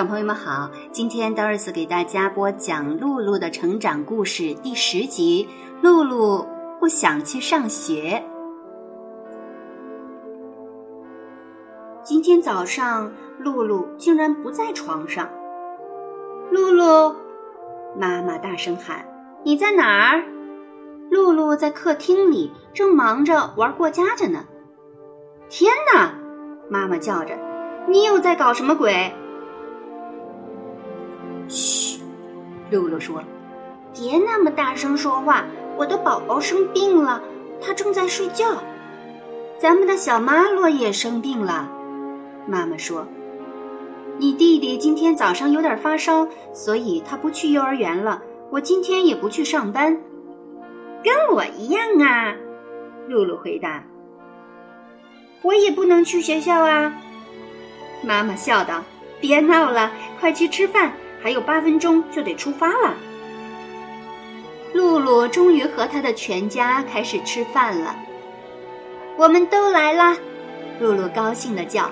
小朋友们好，今天德尔斯给大家播讲露露的成长故事第十集。露露不想去上学。今天早上，露露竟然不在床上。露露，妈妈大声喊：“你在哪儿？”露露在客厅里，正忙着玩过家家呢。天哪！妈妈叫着：“你又在搞什么鬼？”露露说：“别那么大声说话，我的宝宝生病了，他正在睡觉。咱们的小妈洛也生病了。”妈妈说：“你弟弟今天早上有点发烧，所以他不去幼儿园了。我今天也不去上班，跟我一样啊。”露露回答：“我也不能去学校啊。”妈妈笑道：“别闹了，快去吃饭。”还有八分钟就得出发了。露露终于和他的全家开始吃饭了。我们都来啦！露露高兴的叫：“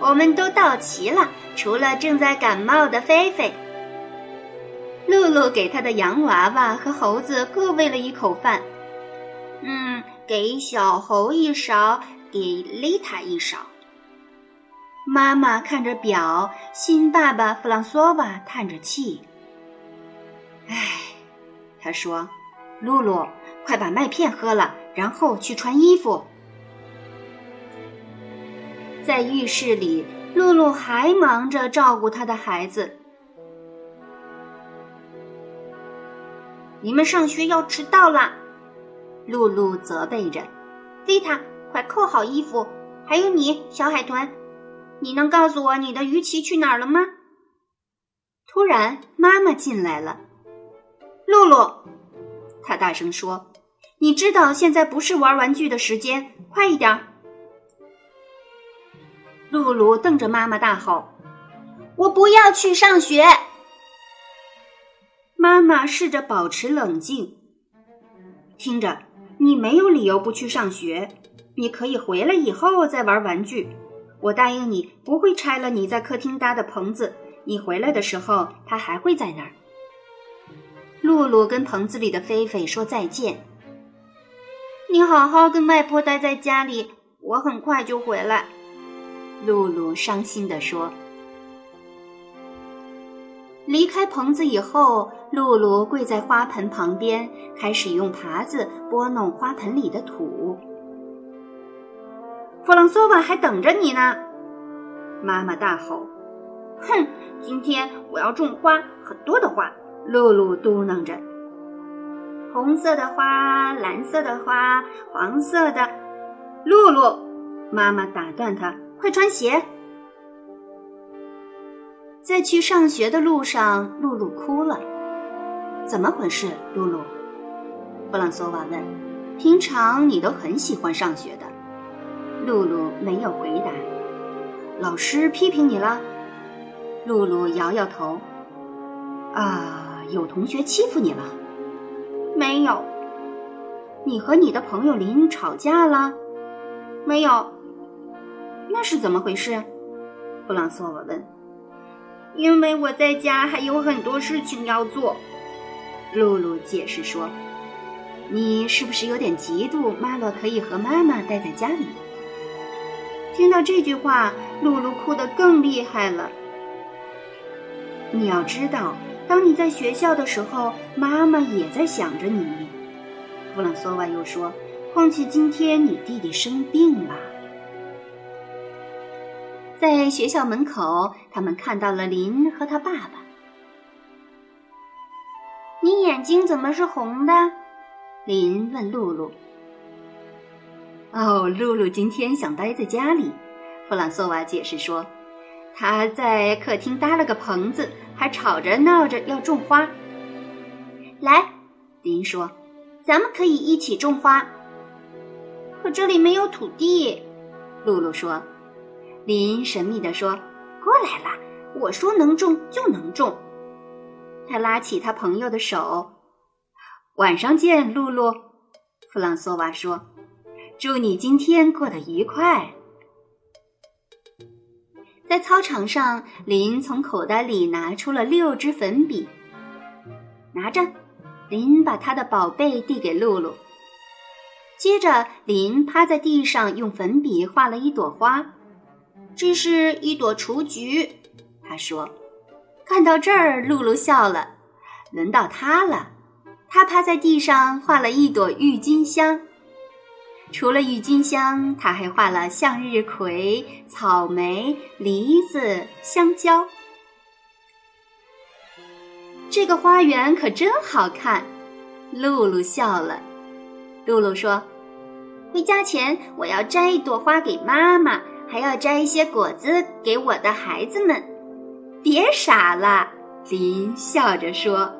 我们都到齐了，除了正在感冒的菲菲。”露露给他的洋娃娃和猴子各喂了一口饭。嗯，给小猴一勺，给丽塔一勺。妈妈看着表，新爸爸弗朗索瓦叹着气。唉，他说：“露露，快把麦片喝了，然后去穿衣服。”在浴室里，露露还忙着照顾她的孩子。你们上学要迟到啦！露露责备着。丽塔，快扣好衣服。还有你，小海豚。你能告诉我你的鱼鳍去哪儿了吗？突然，妈妈进来了。露露，她大声说：“你知道现在不是玩玩具的时间，快一点！”露露瞪着妈妈大吼：“我不要去上学！”妈妈试着保持冷静，听着，你没有理由不去上学，你可以回来以后再玩玩具。我答应你，不会拆了你在客厅搭的棚子。你回来的时候，它还会在那儿。露露跟棚子里的菲菲说再见。你好好跟外婆待在家里，我很快就回来。露露伤心地说。离开棚子以后，露露跪在花盆旁边，开始用耙子拨弄花盆里的土。弗朗索瓦还等着你呢！妈妈大吼：“哼，今天我要种花，很多的花。”露露嘟囔着：“红色的花，蓝色的花，黄色的。”露露，妈妈打断她：“快穿鞋！”在去上学的路上，露露哭了。怎么回事，露露？弗朗索瓦问：“平常你都很喜欢上学的。”露露没有回答。老师批评你了？露露摇摇头。啊，有同学欺负你了？没有。你和你的朋友林吵架了？没有。那是怎么回事？弗朗索瓦问。因为我在家还有很多事情要做。露露解释说。你是不是有点嫉妒马洛可以和妈妈待在家里？听到这句话，露露哭得更厉害了。你要知道，当你在学校的时候，妈妈也在想着你。弗朗索瓦又说：“况且今天你弟弟生病了。”在学校门口，他们看到了林和他爸爸。你眼睛怎么是红的？林问露露。哦，露露今天想待在家里，弗朗索瓦解释说，他在客厅搭了个棚子，还吵着闹着要种花。来，林说，咱们可以一起种花。可这里没有土地，露露说。林神秘地说：“过来啦，我说能种就能种。”他拉起他朋友的手。晚上见，露露。弗朗索瓦说：“祝你今天过得愉快。”在操场上，林从口袋里拿出了六支粉笔。拿着，林把他的宝贝递给露露。接着，林趴在地上用粉笔画了一朵花。这是一朵雏菊，他说。看到这儿，露露笑了。轮到他了，他趴在地上画了一朵郁金香。除了郁金香，他还画了向日葵、草莓、梨子、香蕉。这个花园可真好看，露露笑了。露露说：“回家前，我要摘一朵花给妈妈。”还要摘一些果子给我的孩子们，别傻了，林笑着说。